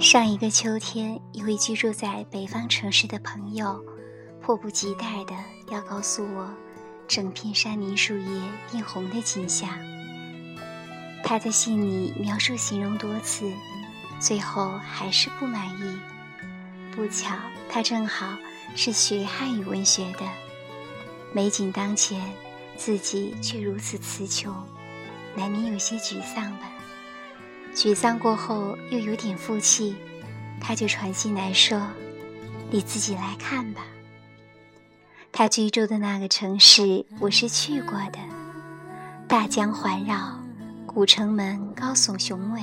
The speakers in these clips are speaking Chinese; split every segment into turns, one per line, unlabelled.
上一个秋天，一位居住在北方城市的朋友，迫不及待的要告诉我，整片山林树叶变红的景象。他在信里描述、形容多次，最后还是不满意。不巧，他正好是学汉语文学的，美景当前，自己却如此词穷，难免有些沮丧吧。沮丧过后，又有点负气，他就传信来说：“你自己来看吧。”他居住的那个城市，我是去过的，大江环绕，古城门高耸雄伟，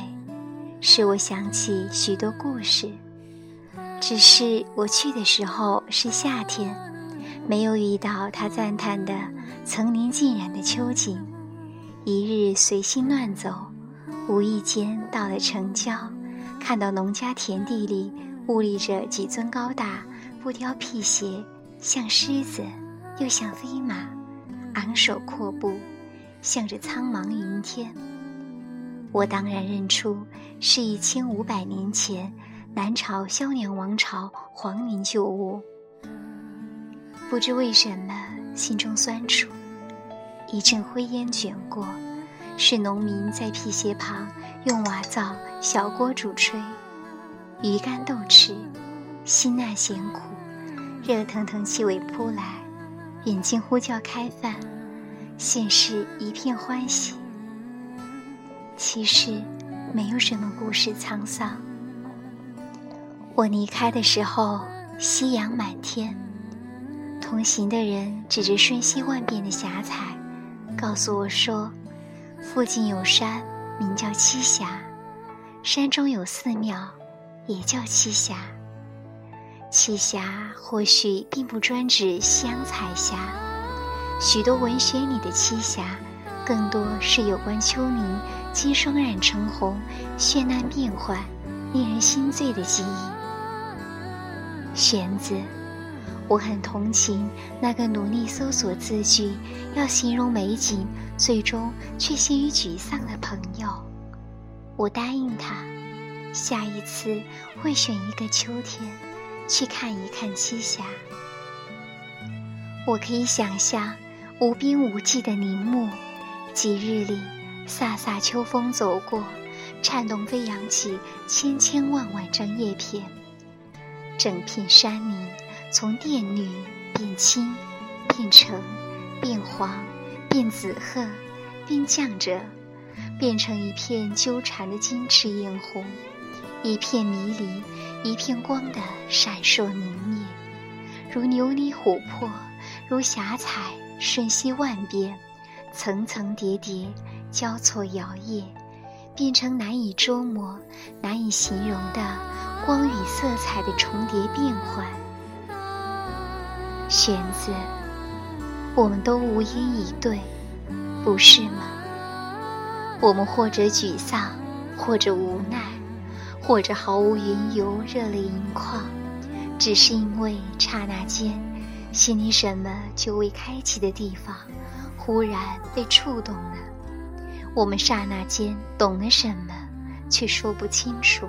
使我想起许多故事。只是我去的时候是夏天，没有遇到他赞叹的层林尽染的秋景。一日随心乱走。无意间到了城郊，看到农家田地里兀立着几尊高大、不雕辟邪，像狮子又像飞马，昂首阔步，向着苍茫云天。我当然认出是一千五百年前南朝萧梁王朝皇陵旧物。不知为什么，心中酸楚，一阵灰烟卷过。是农民在辟邪旁用瓦灶小锅煮炊，鱼干豆豉，辛辣咸苦，热腾腾气味扑来，眼睛呼叫开饭，现是一片欢喜。其实没有什么故事沧桑。我离开的时候，夕阳满天，同行的人指着瞬息万变的霞彩，告诉我说。附近有山，名叫栖霞，山中有寺庙，也叫栖霞。栖霞或许并不专指西洋彩霞，许多文学里的栖霞，更多是有关丘陵经霜染成红、绚烂变幻、令人心醉的记忆。玄子。我很同情那个努力搜索字句，要形容美景，最终却陷于沮丧的朋友。我答应他，下一次会选一个秋天，去看一看栖霞。我可以想象无边无际的林木，几日里飒飒秋风走过，颤动飞扬起千千万万张叶片，整片山林。从靛绿变青，变橙，变黄，变紫褐，变绛着，变成一片纠缠的金翅艳红，一片迷离，一片光的闪烁明灭，如琉璃琥珀，如霞彩，瞬息万变，层层叠叠，交错摇曳，变成难以捉摸、难以形容的光与色彩的重叠变换。玄子，我们都无言以对，不是吗？我们或者沮丧，或者无奈，或者毫无缘由热泪盈眶，只是因为刹那间，心里什么就未开启的地方，忽然被触动了。我们刹那间懂了什么，却说不清楚。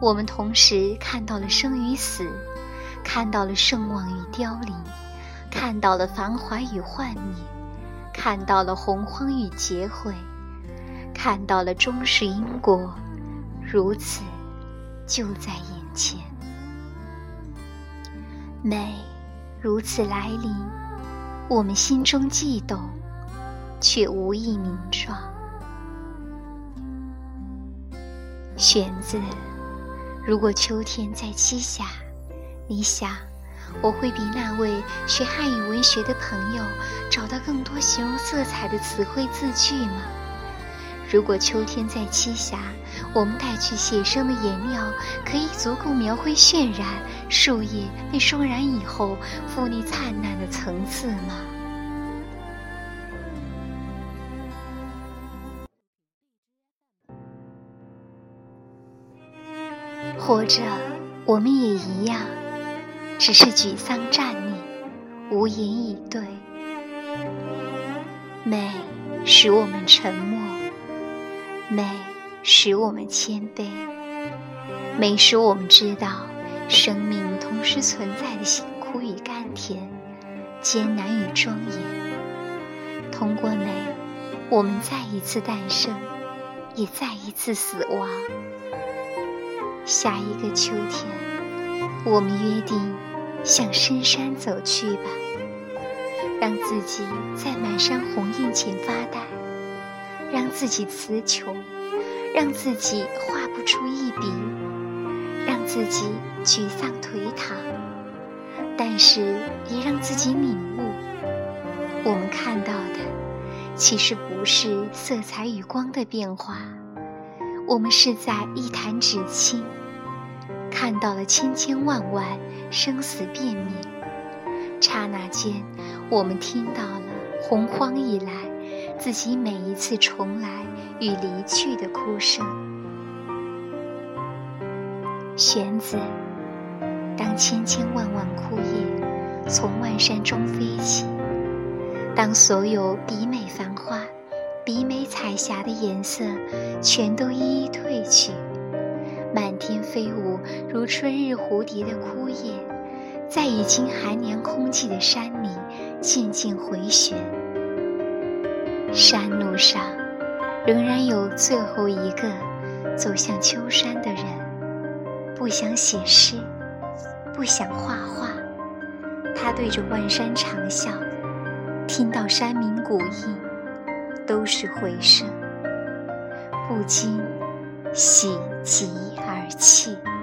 我们同时看到了生与死。看到了盛望与凋零，看到了繁华与幻灭，看到了洪荒与劫毁，看到了终是因果，如此就在眼前。美如此来临，我们心中悸动，却无意名状。玄子，如果秋天在栖霞。你想，我会比那位学汉语文学的朋友找到更多形容色彩的词汇字句吗？如果秋天在栖霞，我们带去写生的颜料，可以足够描绘渲染树叶被霜染以后富丽灿烂的层次吗？或者，我们也一样。只是沮丧站立，无言以对。美使我们沉默，美使我们谦卑。美使我们知道生命同时存在的辛苦与甘甜，艰难与庄严。通过美，我们再一次诞生，也再一次死亡。下一个秋天，我们约定向深山走去吧，让自己在满山红叶前发呆，让自己词穷，让自己画不出一笔，让自己沮丧颓唐，但是也让自己领悟，我们看到的其实不是色彩与光的变化。我们是在一弹指间看到了千千万万生死变灭，刹那间，我们听到了洪荒以来自己每一次重来与离去的哭声。玄子，当千千万万枯叶从万山中飞起，当所有比美繁花。比美彩霞的颜色全都一一褪去，满天飞舞如春日蝴蝶的枯叶，在已经寒凉空寂的山里渐渐回旋。山路上仍然有最后一个走向秋山的人，不想写诗，不想画画，他对着万山长啸，听到山鸣谷应。都是回声，不禁喜极而泣。